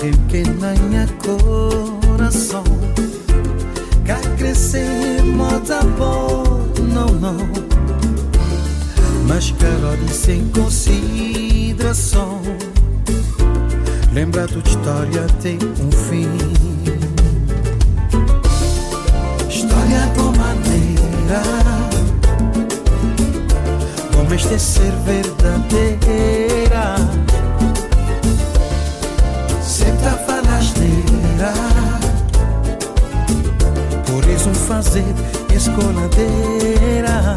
Correndo que nem a coração. Cá crescer moda boa, não, não mas calado sem consideração. Lembra tua história tem um fim. História de maneira como este é fazer escoladeira.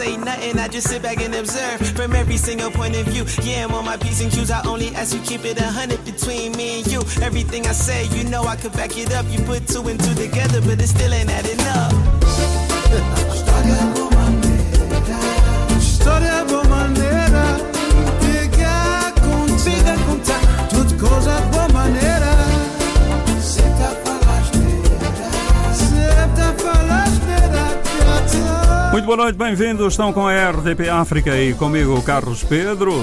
um nothing, I just sit back and observe from every single point of view. Yeah, I'm on my P's and Q's. I only ask you keep it a hundred between me and you. Everything I say, you know I could back it up. You put two and two together, but it still ain't adding up. Muito boa noite, bem-vindos. Estão com a RDP África e comigo Carlos Pedro.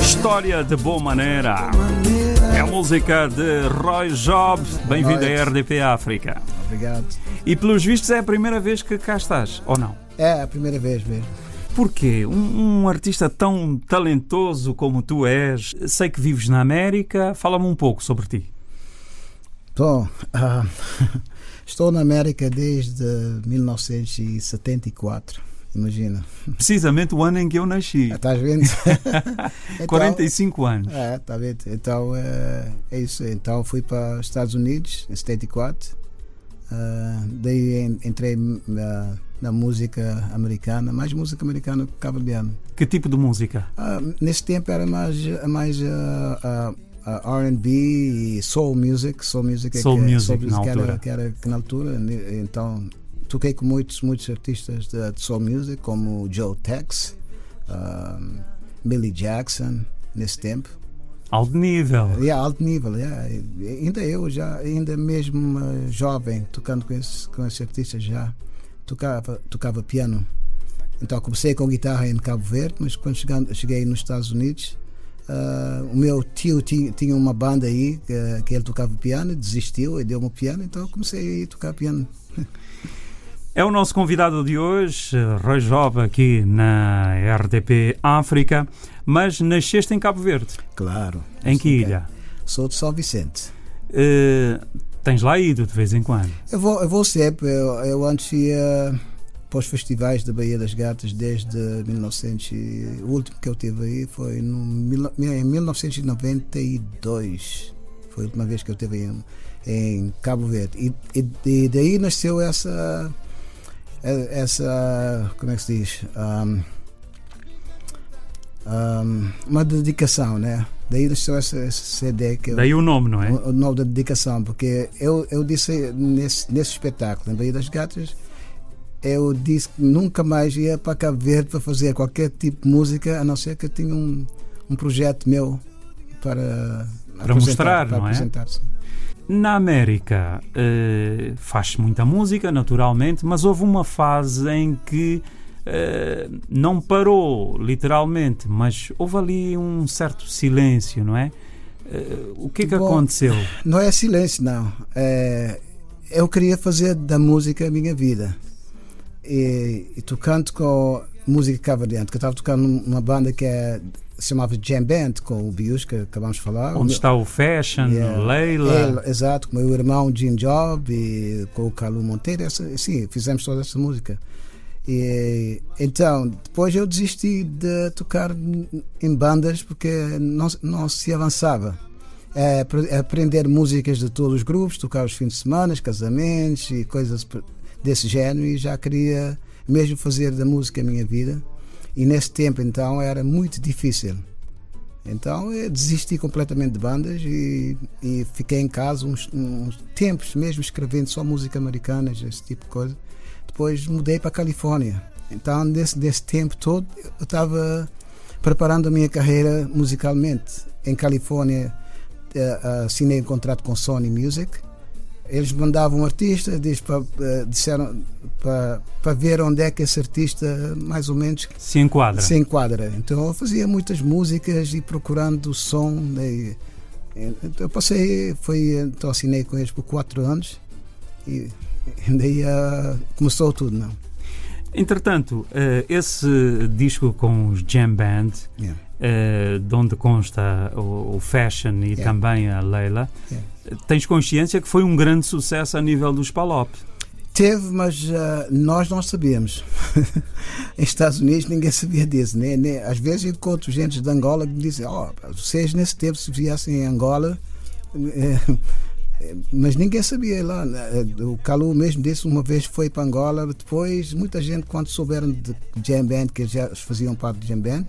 História de boa maneira. É a música de Roy Job. Bem-vindo à RDP África. Obrigado. E pelos vistos é a primeira vez que cá estás, ou não? É a primeira vez mesmo. Porquê? Um, um artista tão talentoso como tu és, sei que vives na América, fala-me um pouco sobre ti. Bom, uh, Estou na América desde 1974. Imagina. Precisamente o ano em que eu nasci. Estás vendo? então, 45 anos. É, está vendo? Então é, é, isso. Então fui para os Estados Unidos em 74. Uh, daí entrei uh, na música americana, mais música americana que cabo-verdiana. Que tipo de música? Uh, nesse tempo era mais, mais a R&B e soul music, soul music, é Soul que, music, soul na music que altura. era, que era que na altura, ne- então toquei com muitos muitos artistas de, de soul music como Joe Tex, um, Billy Jackson nesse tempo. Alto nível. E a alto nível, yeah. Ainda eu já, ainda mesmo eh, jovem, tocando com esses, com esses artistas já, tocava, tocava piano. Então comecei com guitarra em Cabo Verde, mas quando chegando, cheguei nos Estados Unidos, ah, o meu tio tinha, tinha uma banda aí que, que ele tocava piano, desistiu e deu-me o piano, então eu comecei a tocar piano. É o nosso convidado de hoje, Roy Job, aqui na RTP África, mas nasceste em Cabo Verde. Claro. Em que ilha? Sou de São Vicente. Eh, tens lá ido de vez em quando. Eu vou, eu vou sempre. Eu, eu antes ia para os festivais da Baía das Gatas desde 1900. e- O último que eu tive aí foi no, em 1992. Foi a última vez que eu tive em, em Cabo Verde. E, e, e daí nasceu essa. Essa. Como é que se diz? Um, um, uma dedicação, né? Daí nasceu essa, esse CD que eu, Daí o nome, não é? o, o nome da dedicação, porque eu, eu disse nesse, nesse espetáculo, em Baía das Gatas, eu disse que nunca mais ia para Cabo Verde para fazer qualquer tipo de música, a não ser que eu tinha um, um projeto meu para, apresentar, mostrar, para não é? Na América eh, faz muita música, naturalmente, mas houve uma fase em que eh, não parou, literalmente, mas houve ali um certo silêncio, não é? Eh, o que é que Bom, aconteceu? Não é silêncio, não. É, eu queria fazer da música a minha vida. E, e tocando com música cabo-verdiana, que eu estava tocando numa banda que é, se chamava Jam Band, com o Bius, que acabamos de falar. Onde está o Fashion, Yeah. Leila? Ele, exato, com o meu irmão Jim Job e com o Calu Monteiro, essa, sim, fizemos toda essa música. E, então, depois eu desisti de tocar em bandas porque não, não se avançava. É, apre- é aprender músicas de todos os grupos, tocar os fins de semana, casamentos e coisas desse género, e já queria mesmo fazer da música a minha vida. E nesse tempo, então, era muito difícil. Então eu desisti completamente de bandas e, e fiquei em casa uns, uns tempos mesmo escrevendo só música americana, esse tipo de coisa. Depois mudei para a Califórnia. Então, nesse, nesse tempo todo, eu estava preparando a minha carreira musicalmente. Em Califórnia, eh, assinei um contrato com Sony Music. Eles mandavam um artista, diz para, eh, disseram para, para ver onde é que esse artista mais ou menos Se enquadra. se enquadra. Então eu fazia muitas músicas e procurando o som. Daí, então eu passei, foi, então assinei com eles por quatro anos e, e daí ah, começou tudo, não? Entretanto, eh, esse disco com os Jam Band, Yeah. eh, de onde consta o, o Fashion e Yeah. também a Leila, Yeah. Tens consciência que foi um grande sucesso a nível dos Palop. Teve, mas ah, nós não sabíamos. em Estados Unidos ninguém sabia disso. Nem, às vezes encontro gente de Angola que me dizem: oh, vocês nesse tempo se viessem em Angola. eh, eh, mas ninguém sabia lá. né? O Calu mesmo disse uma vez foi para Angola. Depois, muita gente, quando souberam de Jam Band, que já faziam parte de Jam Band,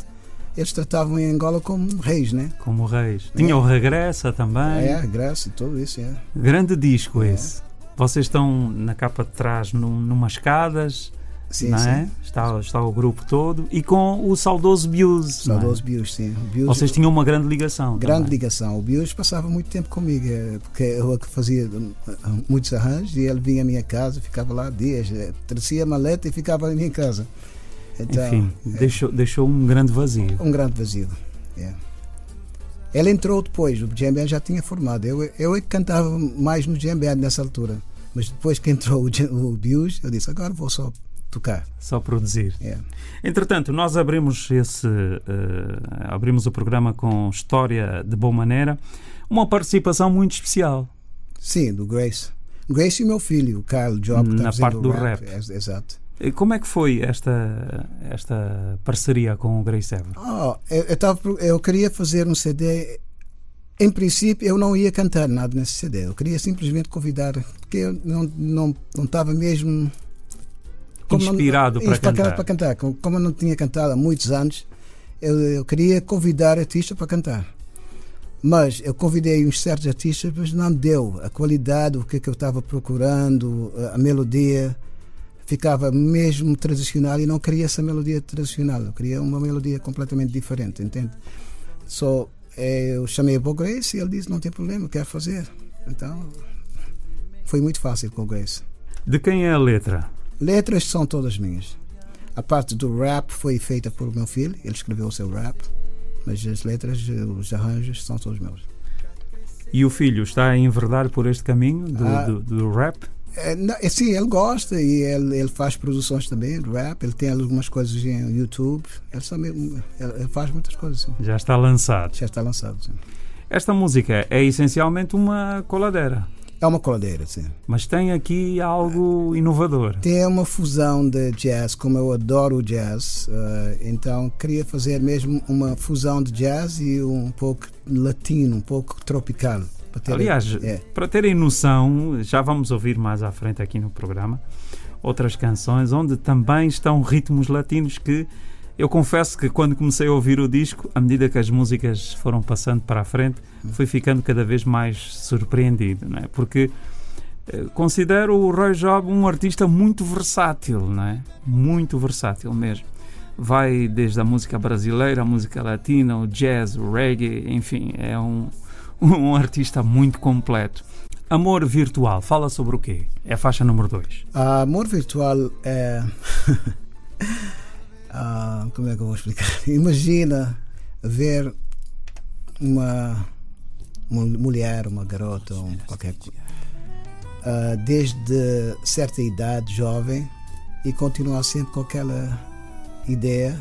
eles tratavam em Angola como reis, né? Como reis. Tinha o Regressa também. É, graça, tudo isso, é. Grande disco esse. Vocês estão na capa de trás num, numas escadas, Sim, não sim. é? Está, está o grupo todo e com o saudoso Bius. não é? Saudoso Bios, sim. Vocês tinham uma grande ligação. Grande também. ligação. O Bios passava muito tempo comigo, eh, porque eu é fazia eh, muitos arranjos e ele vinha à minha casa, ficava lá dias, eh, trazia a maleta e ficava na minha casa. Então, Enfim, é, deixou, deixou um grande vazio. um grande vazio. é. Ele entrou depois, o Jam Band já tinha formado. Eu, eu é que cantava mais no Jam Band nessa altura. Mas depois que entrou o, o Bios, eu disse: agora vou só tocar. Só produzir. É. Entretanto, nós abrimos esse eh, abrimos o programa com história de boa maneira, uma participação muito especial. Sim, do Grace. Grace e meu filho, o Kyle Job, que Na parte do o rap. É, exato. Como é que foi esta esta parceria com o Grace Ever? Oh, eu, eu, tava, eu queria fazer um CD. Em princípio, eu não ia cantar nada nesse CD. Eu queria simplesmente convidar, porque eu não não não estava mesmo como não- Inspirado para inspirado cantar. para cantar. Como, como eu não tinha cantado há muitos anos, eu, eu queria convidar artistas para cantar. Mas eu convidei uns certos artistas, mas não deu. A qualidade, o que, é que eu estava procurando, a melodia, ficava mesmo tradicional e não queria essa melodia tradicional. Eu queria uma melodia completamente diferente, entende? Só eh, eu chamei o Grace e ele disse: Não tem problema, quero fazer. Então foi muito fácil com o Grace. De quem é a letra? Letras são todas minhas. A parte do rap foi feita por meu filho, ele escreveu o seu rap mas as letras, os arranjos são todos meus. E o filho está a enverdar por este caminho do, ah, do, do rap? É, é, sim, ele gosta e ele, ele faz produções também de rap. Ele tem algumas coisas em YouTube. Ele, também, ele faz muitas coisas. Sim. Já está lançado. Já está lançado, sim. Esta música é essencialmente uma coladeira. É uma coladeira, sim. Mas tem aqui algo inovador. Tem uma fusão de jazz, como eu adoro o jazz, uh, então queria fazer mesmo uma fusão de jazz e um pouco latino, um pouco tropical. Para ter, Aliás, é. para terem noção, já vamos ouvir mais à frente aqui no programa outras canções onde também estão ritmos latinos que eu confesso que quando comecei a ouvir o disco, à medida que as músicas foram passando para a frente, fui ficando cada vez mais surpreendido, não é? Porque eh, considero o Roy Job um artista muito versátil, não é? Muito versátil mesmo. Vai desde a música brasileira, a música latina, o jazz, o reggae, enfim, é um, um artista muito completo. Amor virtual, fala sobre o quê? É a faixa número 2. Amor virtual é. Ah, como é que eu vou explicar? Imagina ver uma, uma mulher, uma garota, um, qualquer coisa, uh, desde certa idade, jovem, e continuar sempre com aquela ideia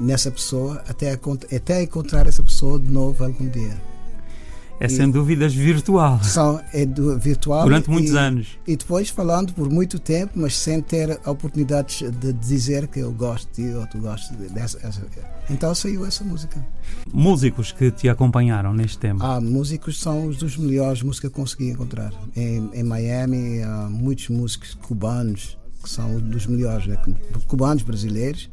nessa pessoa até, até encontrar essa pessoa de novo algum dia. É e sem dúvidas virtual. São, é do, virtual. Durante muitos e, anos. E depois falando por muito tempo, mas sem ter a oportunidade de dizer que eu gosto de ou tu gostas dessa. Essa. Então saiu essa música. Músicos que te acompanharam neste tema? Ah, músicos são os dos melhores músicos que consegui encontrar. Em, em Miami, há muitos músicos cubanos que são dos melhores, né? cubanos brasileiros.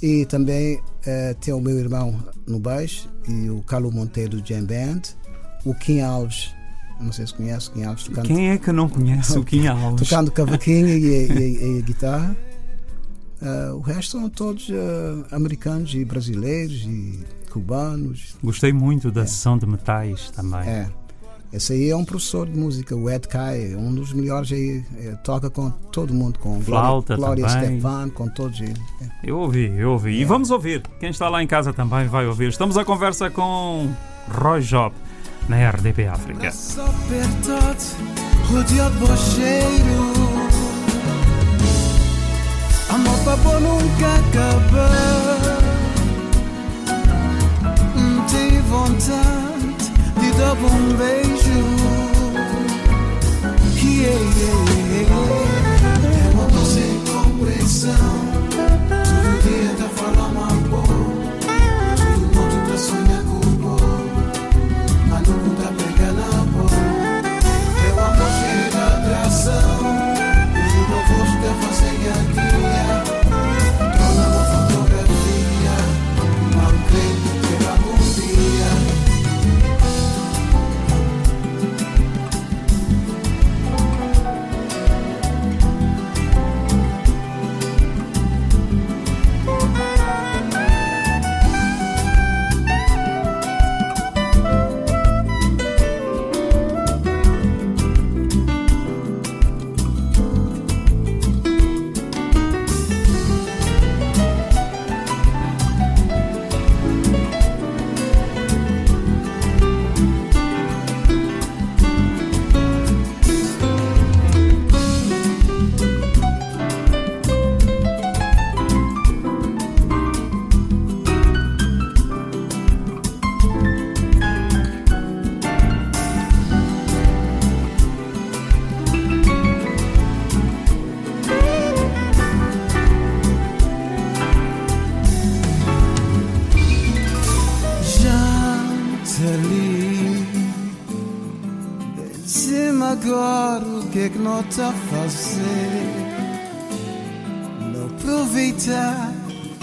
E também eh, tem o meu irmão no baixo e o Carlos Monteiro do Jam Band o Kim Alves. Não sei se conhece o Kim Alves. Tocando, Quem é que não conhece o Kim Alves? Tocando cavaquinho e, e, e, a guitarra. Uh, o resto são todos uh, americanos e brasileiros e cubanos. Gostei muito da é. sessão de metais também. É. Esse aí é um professor de música, o Ed Kai, um dos melhores aí, é, toca com todo mundo, com Flauta Glória, Glória Stefan, com todos eles. É. Eu ouvi, eu ouvi. É. E vamos ouvir. Quem está lá em casa também vai ouvir. Estamos à conversa com Roy Job na RDP África. Amor nunca vontade de dar beijo. Yeah, yeah, yeah. Compreensão. A fazer. Não aproveitar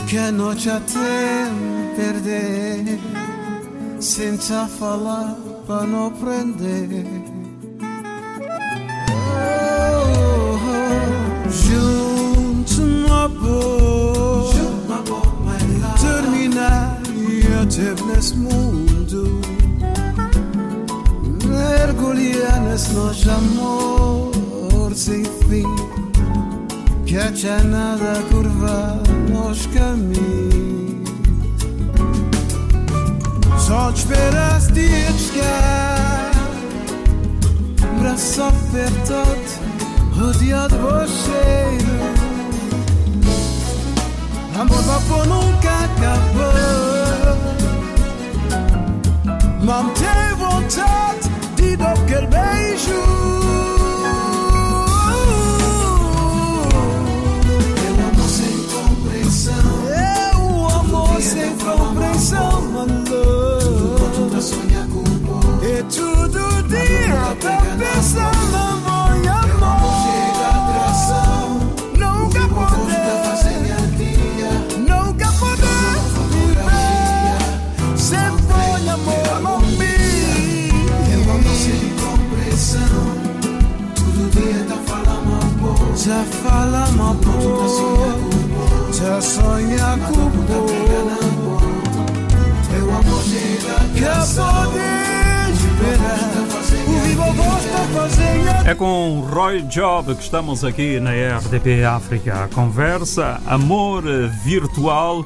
que a noite até perder. senza falar para não prender. Oh, junto terminar e até nesse mundo. Mergulhar nesse nosso amor sem fim. Que há nada a curvar nos caminhos. Só te esperas dia de chegar Braço apertado Rodeado de cheiro Amor vapor nunca acabou Mantém vontade De dar aquele beijo dia pensar no amor e amor Chega. Nunca poder, nunca poder viver Sem foi amor no Eu amo sem compreensão. Todo dia tá falando amor. Já fala amor, já sonha com É com Roy Job que estamos aqui na RDP África. Conversa, amor virtual.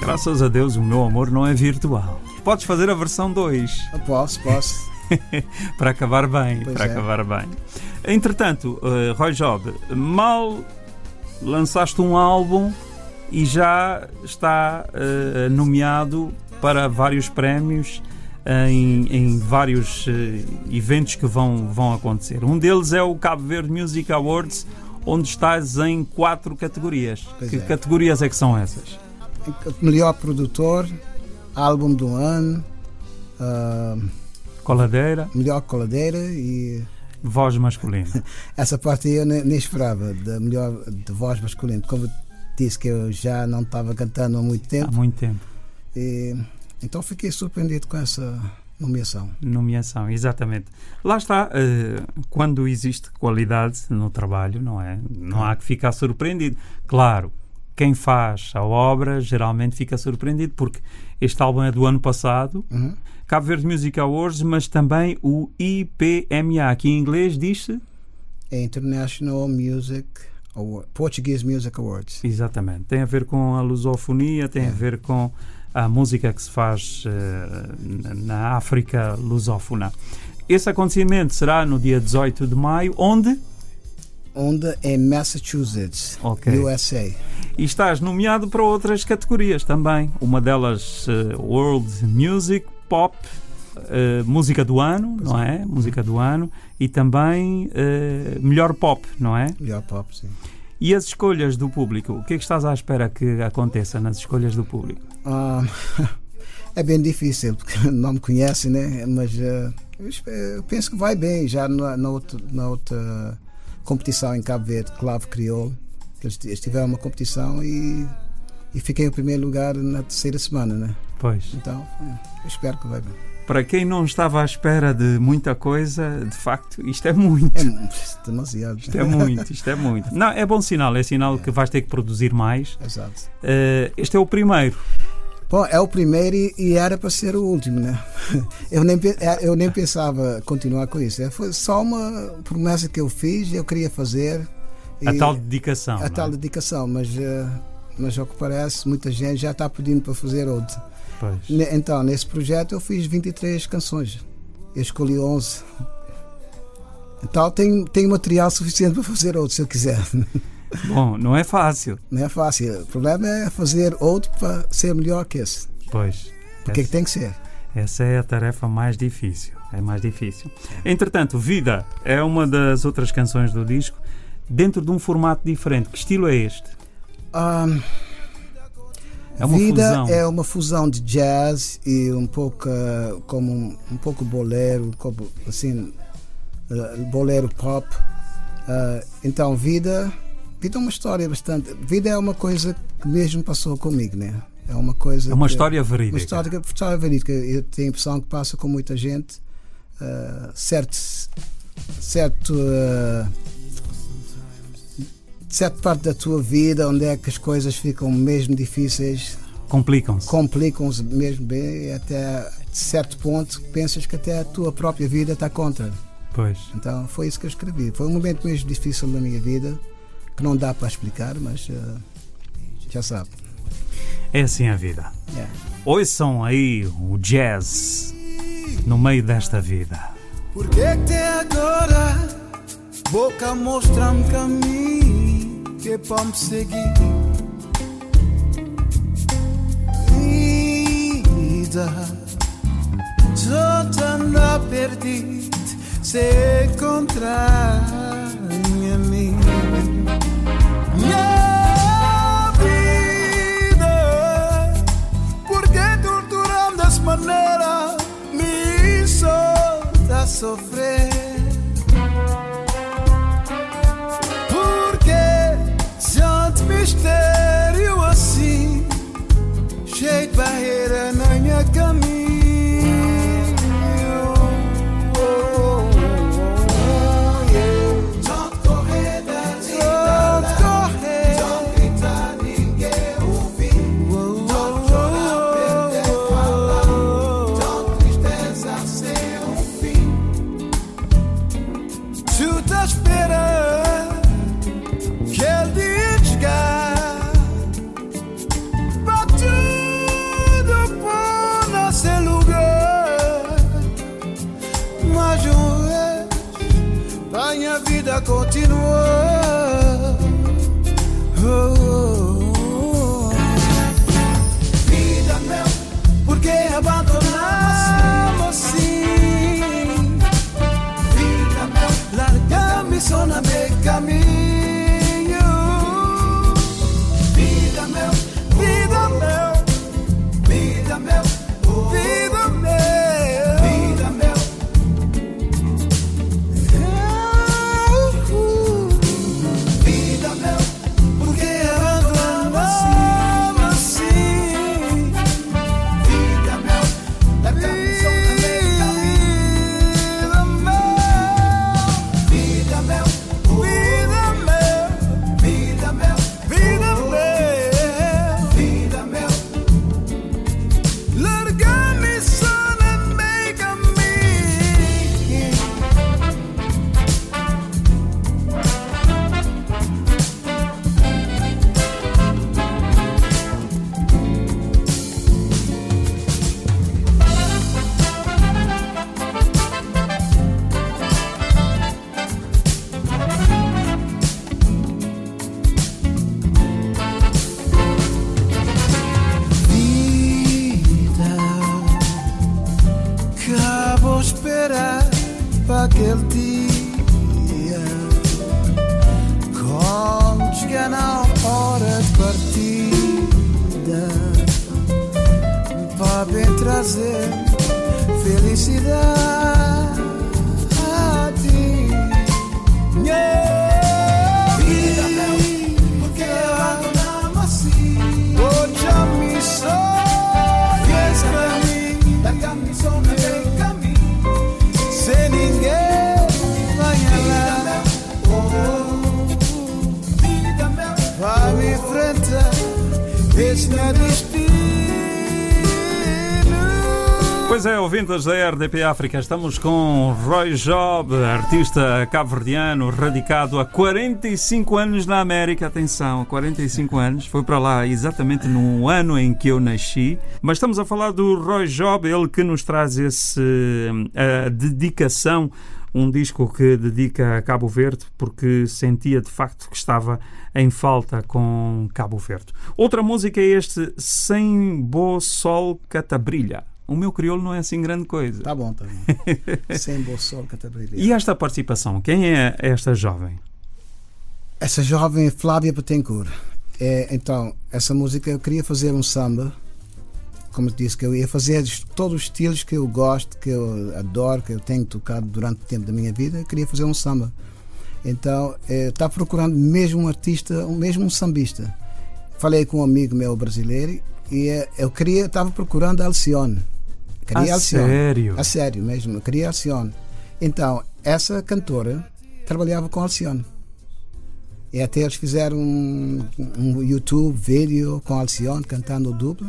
Graças a Deus o meu amor não é virtual. Podes fazer a versão 2 Posso, posso para acabar bem, Pois para é. acabar bem. Entretanto, eh, Roy Job, mal lançaste um álbum e já está eh, nomeado para vários prémios em, em vários eh, eventos que vão, vão acontecer. Um deles é o Cabo Verde Music Awards, onde estás em quatro categorias. Pois que é. categorias é que são essas? Melhor produtor Álbum do ano ah, Coladeira, Melhor coladeira e voz masculina. essa parte aí eu nem, nem esperava da melhor de voz masculina. Como disse que eu já não estava cantando há muito Há tempo, muito tempo. e, então fiquei surpreendido com essa nomeação. Nomeação, exatamente. Lá está, eh, quando existe qualidade no trabalho, não é? Não há que ficar surpreendido. Claro, quem faz a obra geralmente fica surpreendido, porque este álbum é do ano passado, Uhum. Cabo Verde Music Awards, mas também o IPMA, que em inglês diz-se. É International Music Award, Portuguese Music Awards. Exatamente. Tem a ver com a lusofonia, tem É. a ver com a música que se faz eh, na África lusófona. Esse acontecimento será no dia 18 de maio, onde? Onde em Massachusetts, Ok. USA. E estás nomeado para outras categorias também. Uma delas, eh, World Music, Pop, eh, Música do Ano, não é? Música do Ano. E também eh, Melhor Pop, não é? Melhor pop, sim. E as escolhas do público? O que é que estás à espera que aconteça nas escolhas do público? Ah, é bem difícil, porque não me conhece, né? Mas ah, eu, penso que vai bem. Já na, na, outra, na outra competição em Cabo Verde, Clave Crioulo, que eles, eles tiveram uma competição e, e fiquei em primeiro lugar na terceira semana, né? Pois. Então, é, eu espero que vai bem. Para quem não estava à espera de muita coisa, de facto, isto é muito. É mu- demasiado. Isto é muito, isto é muito. Não, é bom sinal, é sinal que vais ter que produzir mais. Exato. Eh, este é o primeiro. Bom, é o primeiro e, era para ser o último, né? Eu nem, é, eu nem pensava continuar com isso. É, Foi só uma promessa que eu fiz, eu queria fazer. A tal dedicação. a é? tal dedicação, mas, eh, mas ao que parece, muita gente já está pedindo para fazer outro. Pois. Então, nesse projeto eu fiz 23 canções. Eu escolhi 11. Então, tenho, tenho material suficiente para fazer outro se eu quiser. Bom, não é fácil. Não é fácil. O problema é fazer outro para ser melhor que esse. Pois. Porque essa, tem que ser. essa é a tarefa mais difícil. É mais difícil. Entretanto, Vida é uma das outras canções do disco, dentro de um formato diferente. Que estilo é este? Ah, É uma Vida fusão. é uma fusão de jazz e um pouco ah, como um, um pouco bolero, como, assim, ah, bolero pop. Ah, então, vida, vida é uma história bastante. Vida é uma coisa que mesmo passou comigo, né? É uma coisa. É uma que- história verídica. Uma história, história verídica. Eu tenho a impressão que passa com muita gente. certo. Certo. Certa parte da tua vida onde é que as coisas ficam mesmo difíceis, Complicam-se. complicam-se mesmo bem até certo ponto pensas que até a tua própria vida está contra. Pois. Então foi isso que eu escrevi. Foi um momento mesmo difícil da minha vida que não dá para explicar, mas ah, já sabe. É assim a vida. Yeah. Ouçam aí o jazz no meio desta vida. Porque até agora boca mostra um caminho que vamos seguir. Vida, só anda perdido se encontrar mim. Minha vida, porque torturam das maneiras me solta sofrer. Mas um vez a minha vida continua Oh, oh, oh. Vida meu, porque abandonamos assim? Vida meu, larga-me só na meu caminho para aquele dia. Quando chegar na hora de partida Para bem trazer felicidade é, ouvintes da RDP África, estamos com Roy Job, artista cabo-verdiano, radicado há 45 anos na América. Atenção, 45 anos. Foi para lá exatamente no ano em que eu nasci. Mas estamos a falar do Roy Job, ele que nos traz esse, a dedicação um disco que dedica a Cabo Verde porque sentia de facto que estava em falta com Cabo Verde. Outra música é este Sem Bo Sol Catabrilha. O meu crioulo não é assim grande coisa. Tá bom, tá bom. Sem bolsol que tá brilhando. E esta participação? Quem é esta jovem? Essa jovem é Flávia Betancourt. É, então, essa música eu queria fazer um samba. Como eu disse, que eu ia fazer todos os estilos que eu gosto, que eu adoro, que eu tenho tocado durante o tempo da minha vida. Eu queria fazer um samba. Então, está procurando mesmo um artista, mesmo um sambista. Falei com um amigo meu brasileiro E eh, eu queria, estava procurando a Alcione. Queria A sério? A sério mesmo, Alcione. Então, essa cantora trabalhava com Alcione. E até eles fizeram um, um YouTube vídeo com Alcione cantando dupla.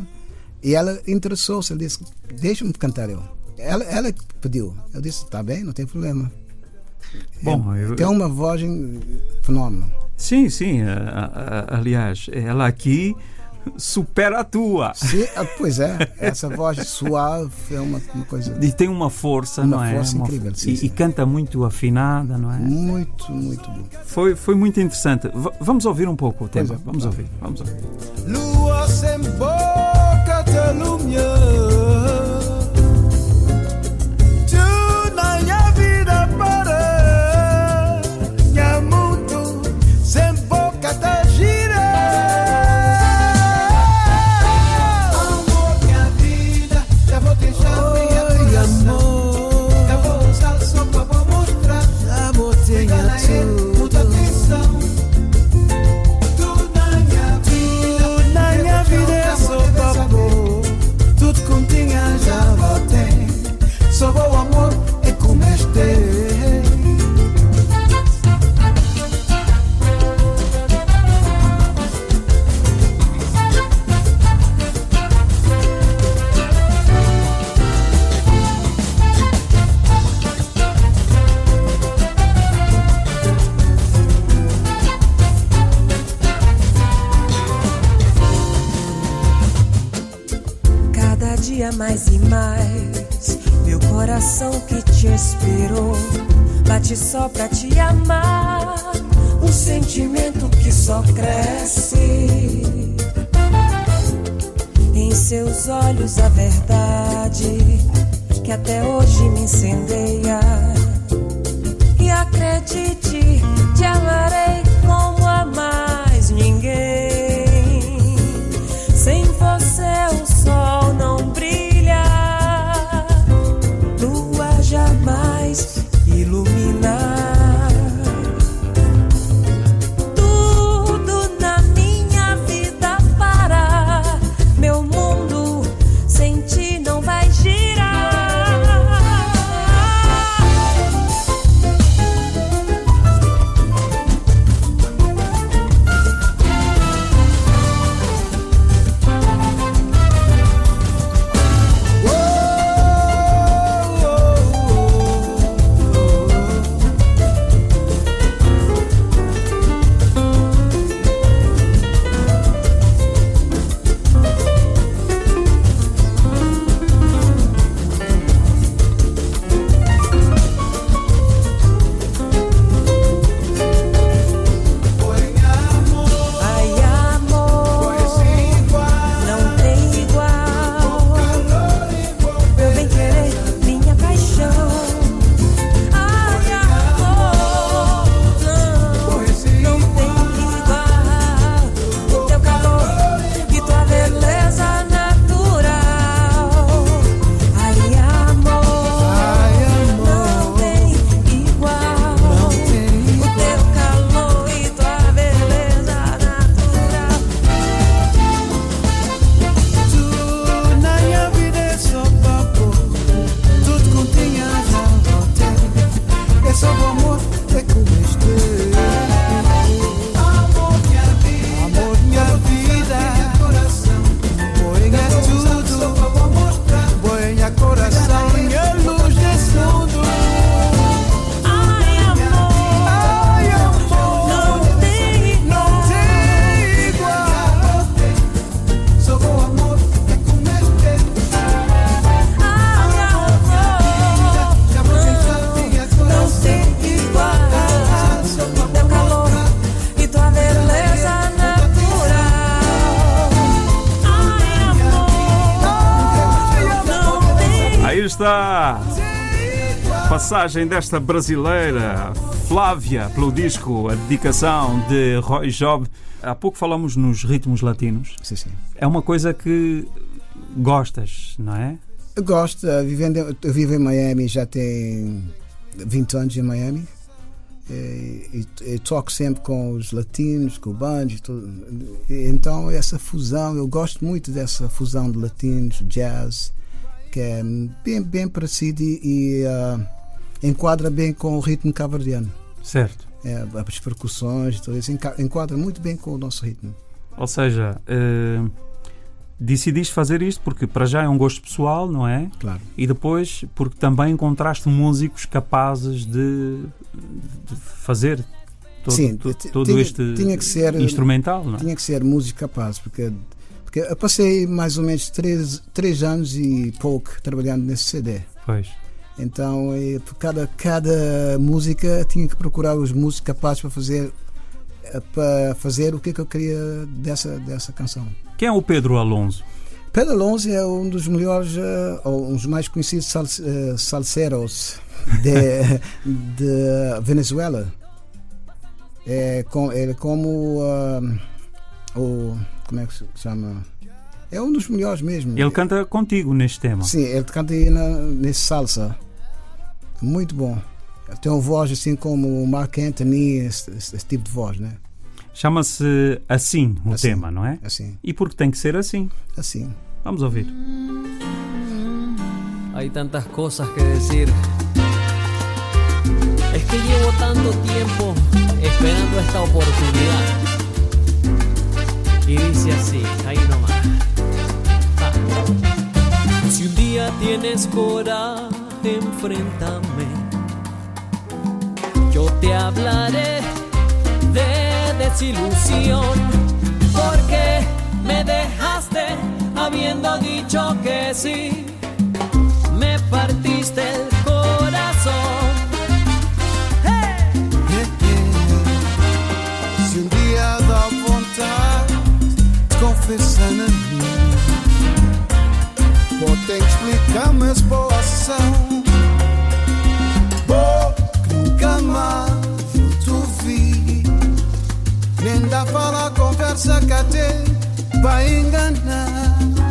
E ela interessou-se, ela disse: Deixa-me cantar eu. Ela, ela pediu. Eu disse: Tá bem, não tem problema. Bom, eu- Tem uma voz fenómeno. Sim, sim. aliás, ela aqui supera a tua. Sim, ah, pois é, essa voz suave é uma, uma coisa E tem uma força, Uma não é? força incrível, sim, e, sim. e canta muito afinada, não é? muito, muito boa. Foi, foi muito interessante. V- vamos ouvir um pouco o tema. É, vamos ouvir, vamos ouvir. Lua sem boca passagem desta brasileira, Flávia, pelo disco A Dedicação de Roy Job. Há pouco falamos nos ritmos latinos. Sim, sim. É uma coisa que gostas, não é? Eu gosto, eh, vivendo, eu vivo em Miami já tem 20 anos em Miami. E, e- e toco sempre com os latinos, cubanos, e tudo. E então essa fusão, eu gosto muito dessa fusão de latinos, jazz, que é bem, bem parecido e, e, ah, enquadra bem com o ritmo cabo-verdiano. Certo. É, as percussões, tudo isso enquadra muito bem com o nosso ritmo. Ou seja, eh, decidiste fazer isto porque para já é um gosto pessoal, não é? Claro. E depois porque também encontraste músicos capazes de, de fazer todo, Sim, todo tinha- este tinha que ser- instrumental, não é? Tinha que ser música capaz, porque, porque eu passei mais ou menos três, três anos e pouco trabalhando nesse CD. Pois. Então, por cada, cada música tinha que procurar os músicos capazes para fazer eh, para fazer o que, que eu queria dessa, dessa canção. Quem é o Pedro Alonso? Pedro Alonso é um dos melhores, eh, ou um dos mais conhecidos sal, eh, salseros de, de Venezuela. É, com, ele é como ah, o. Como é que se chama? É um dos melhores mesmo. Ele canta contigo neste tema. Sim, ele canta aí na, nesse salsa. Muito bom. Tem uma voz assim como o Mark Anthony, esse, esse- esse tipo de voz, né? Chama-se Assim o Assim. tema, não é? Assim, E porque tem que ser assim. assim. Vamos ouvir. Hay tantas cosas que decir. Es que llevo tanto tiempo esperando esta oportunidad. Y dice así, ahí nomás. Ah. Si un día tienes coraje, enfréntame. Yo te hablaré de desilusión. Porque me dejaste habiendo dicho que sí me partiste el corazón. Se um dia dá vontade de confessar na minha, vou que explicar, mas. Que nunca mais eu te vi. Nem dá falar conversa que até vai enganar.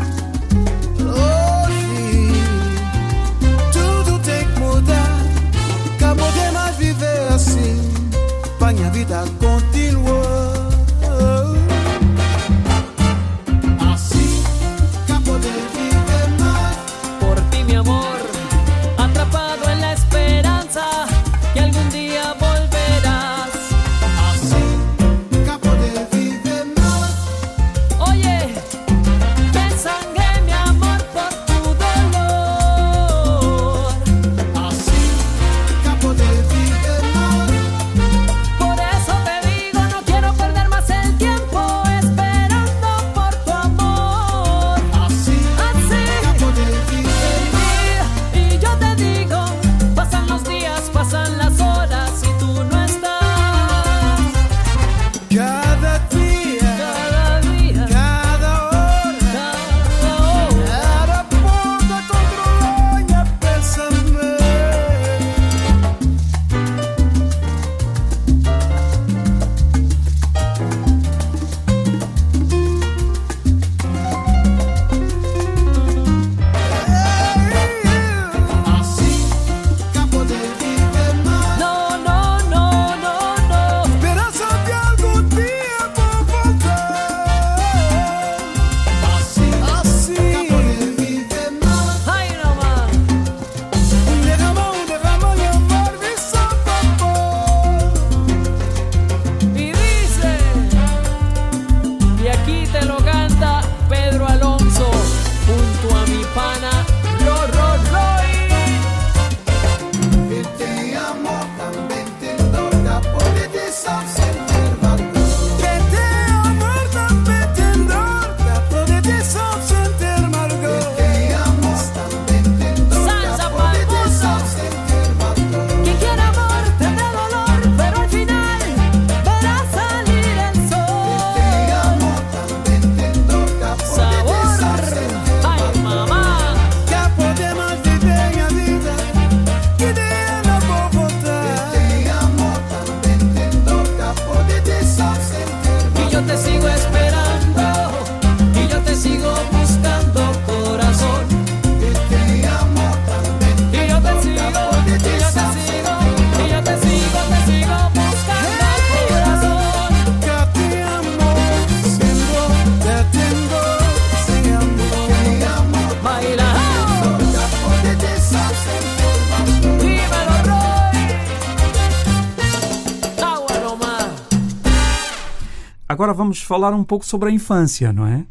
Falar um pouco sobre a infância, não é?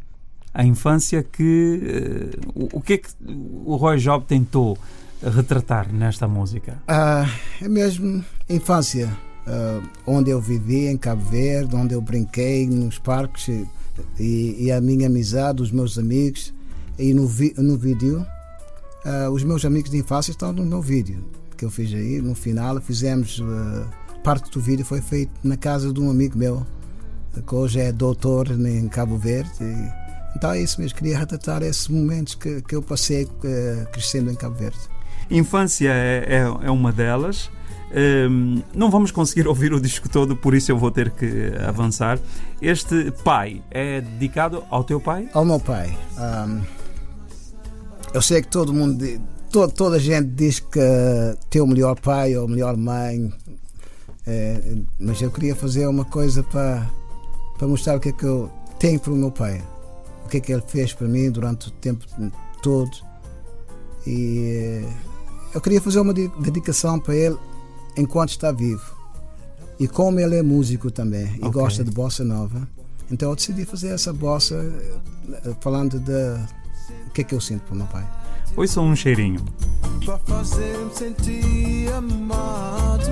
A infância que. eh, o, o que é que o Roy Job tentou retratar nesta música? Ah, é mesmo infância, ah, onde eu vivi em Cabo Verde, onde eu brinquei nos parques e, e- e a minha amizade, os meus amigos. E no, vi- no vídeo, ah, os meus amigos de infância estão no meu vídeo que eu fiz aí. No final, fizemos. ah, parte do vídeo foi feito na casa de um amigo meu, que hoje é doutor em Cabo Verde. Então é isso mesmo, queria retratar esses momentos que, que eu passei eh, crescendo em Cabo Verde. Infância é, é, é uma delas. Hum, não vamos conseguir ouvir o disco todo, por isso eu vou ter que avançar. Este pai é dedicado ao teu pai? Ao meu pai. ahm, eu sei que todo mundo, toda a gente diz que tem o melhor pai ou a melhor mãe, eh, mas eu queria fazer uma coisa para, para mostrar o que é que eu tenho para o meu pai, o que é que ele fez para mim durante o tempo todo. E eh, eu queria fazer uma de- dedicação para ele enquanto está vivo. E como ele é músico também e Ok. gosta de bossa nova, então eu decidi fazer essa bossa eh, falando de o que é que eu sinto para o meu pai. Ouçam um cheirinho. Pra fazer-me sentir amado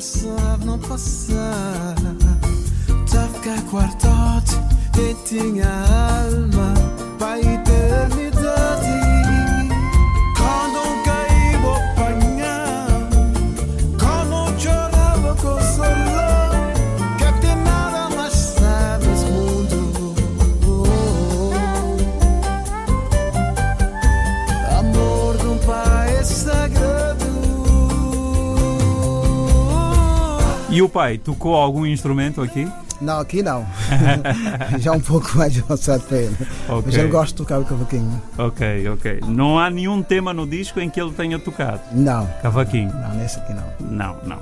Sabe não passar. Tá a ficar quartote E tinha alma Pra eternidade E o pai tocou algum instrumento aqui? Não, aqui não. Já um pouco mais avançado para ele. Mas Ok. ele gosta de tocar o cavaquinho. Ok, ok. Não há nenhum tema no disco em que ele tenha tocado. Não, Cavaquinho. não, nesse aqui não. Não, não.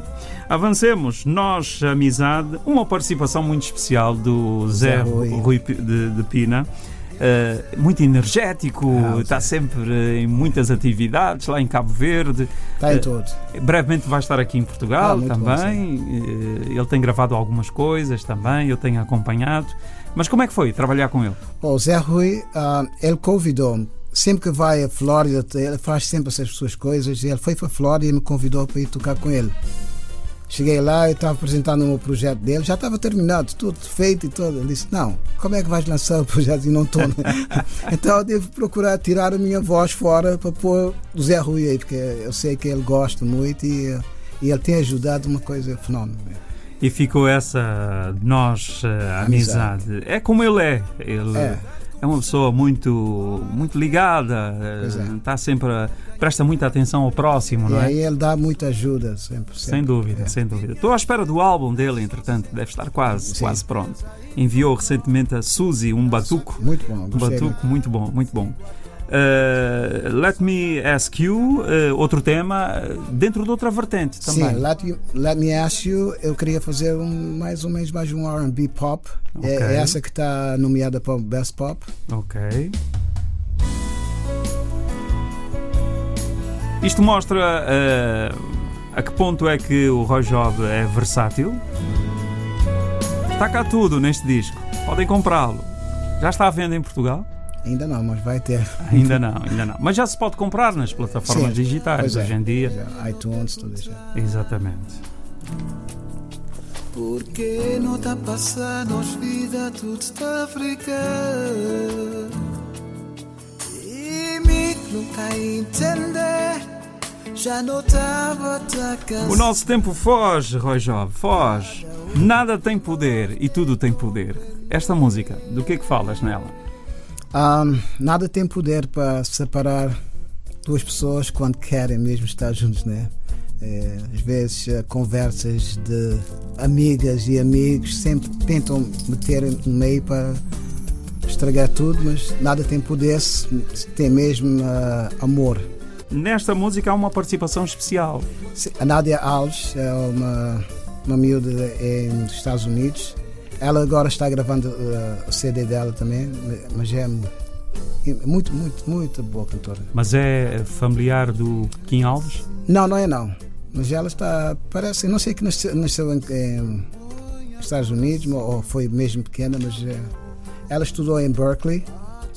Avancemos. Nós, Amizade, uma participação muito especial do Zé Zé Rui. Rui de, de Pina. Eh, muito energético, Ah, está sempre em muitas atividades lá em Cabo Verde. Está em Eh, tudo. Brevemente vai estar aqui em Portugal Ah, muito bom, também. Eh, ele tem gravado algumas coisas também, eu tenho acompanhado. Mas como é que foi trabalhar com ele? O Zé Rui, ah, ele convidou-me. Sempre que vai a Flórida, ele faz sempre essas suas coisas. Ele foi para a Flórida e me convidou para ir tocar com ele. Cheguei lá e estava apresentando o meu projeto dele. Já estava terminado, tudo feito e tudo. Ele disse: Não, como é que vais lançar o projeto e não estou? então eu devo procurar tirar a minha voz fora para pôr o Zé Rui aí, porque eu sei que ele gosta muito e, eh, e ele tem ajudado uma coisa fenómena. E ficou essa nós eh, amizade. É como ele é. Ele é. É. uma pessoa muito muito ligada, eh, Pois é. está sempre a- presta muita atenção ao próximo, E não é? aí ele dá muita ajuda, sempre. Sem sempre. dúvida, É. sem dúvida. Estou à espera do álbum dele, entretanto, deve estar quase, Sim. quase pronto. Enviou recentemente a Suzy um batuco. Muito bom, Um gostei. batuco muito bom, muito bom. Uh, let Me Ask You, uh, outro tema, uh, dentro de outra vertente também. Sim, let, You- Let Me Ask You, eu queria fazer um, mais ou menos mais um R&B pop. É- Ok. É, essa que está nomeada para o Best Pop. Ok. Isto mostra uh, a que ponto é que o Roy Job é versátil. Está cá tudo neste disco. Podem comprá-lo. Já está à venda em Portugal? Ainda não, mas vai ter. Ainda não, ainda não. Mas já se pode comprar nas plataformas Sim, digitais é. hoje em dia. Já, iTunes, tudo isso. Exatamente. Porque não tá passando as vida tudo está a ficar E me nunca entender Já não tava cansado O nosso tempo foge, Roy Job, foge. Nada tem poder e tudo tem poder. Esta música, do que é que falas nela? Ahm, nada tem poder para separar duas pessoas quando querem mesmo estar juntos, né? É, às vezes eh, conversas de amigas e amigos sempre tentam meter no meio para estragar tudo, mas nada tem poder se, tem mesmo ah, amor. Nesta música há uma participação especial. Se- A Nádia Alves é uma, uma miúda em- nos Estados Unidos. Ela agora está gravando eh, o CD dela também, mas é muito, muito, muito boa cantora. Mas é familiar do Kim Alves? Não, não é não. Mas ela está, parece, não sei que nasceu, nasceu em, em Estados Unidos ou foi mesmo pequena, mas eh, ela estudou em Berkeley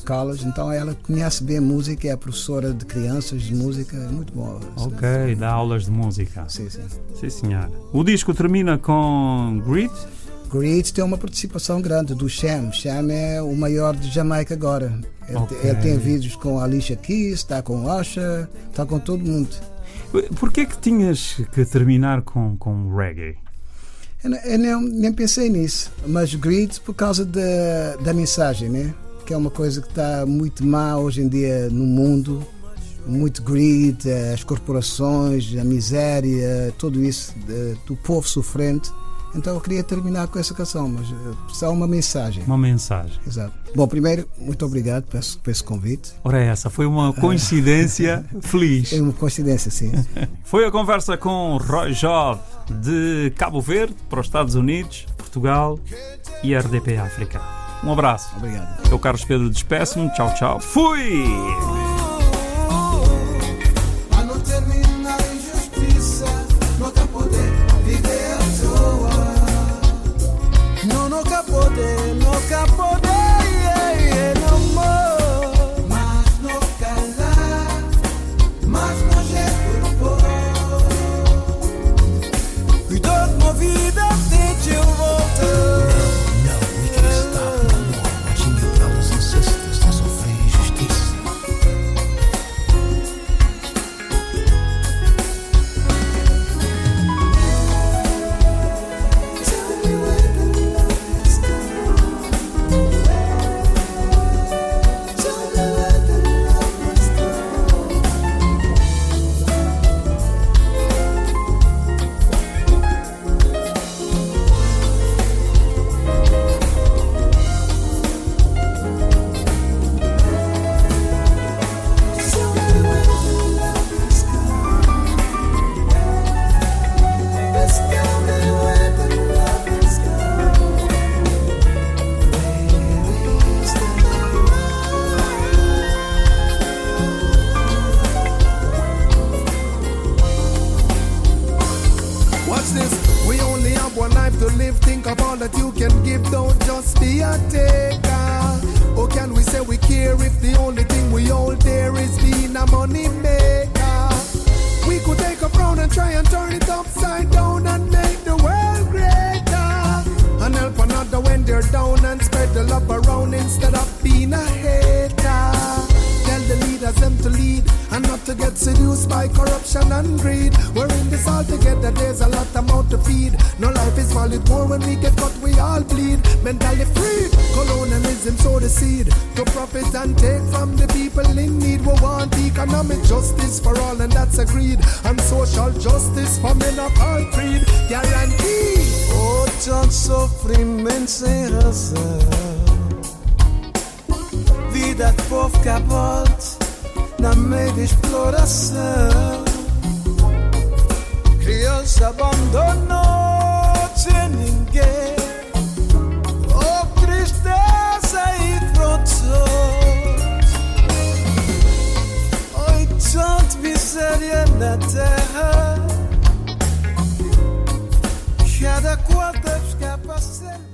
College, então ela conhece bem música, é professora de crianças de música, é muito bom. Ok, dá aulas de música. Sim, sim. Sim, senhora. O disco termina com Grit. Grit tem uma participação grande do Sham. Sham é o maior de Jamaica agora. Ele, Ok. ele tem vídeos com a Alicia Keys, está com o Usher, está com todo mundo. Porquê que tinhas que terminar com, com reggae? Eu, eu nem, nem pensei nisso, mas Grit por causa da, da mensagem, né? Que é uma coisa que está muito má hoje em dia no mundo. Muito greed, eh, as corporações, a miséria, tudo isso, do povo sofrente. Então eu queria terminar com essa canção, mas eh, só uma mensagem. Uma mensagem. Exato. Bom, primeiro, muito obrigado por esse, por esse convite. Ora, essa foi uma coincidência feliz. É uma coincidência, sim. Foi a conversa com Roy Jove de Cabo Verde para os Estados Unidos, Portugal e RDP África. Um abraço. Obrigado. Eu, Carlos Pedro, despeço-me. Tchau, tchau. Fui! Life to live. Think of all that you can give, don't just be a taker. Or can we say we care if the only thing we hold there is being a money maker? We could take a frown and try and turn it upside down and make the world greater. And help another when they're down and spread the love around instead of being a hater. Tell the leaders them to lead and not to get seduced by corruption and greed. We're in this all together, there's a lot amount to feed. No life is valued more when we get caught, we all bleed. Mentally free, colonialism sow the seed to profit and take from the people in need. We want economic justice for all, and that's agreed. And social justice for men of all creed, guaranteed. Oh, tanto sofrimento sem razão. Vida de povo cabote na meio de exploração. Criança abandonou sem ninguém. Oh, tristeza e frontos. Oi, tanta miséria na terra. Cada deve escapar sem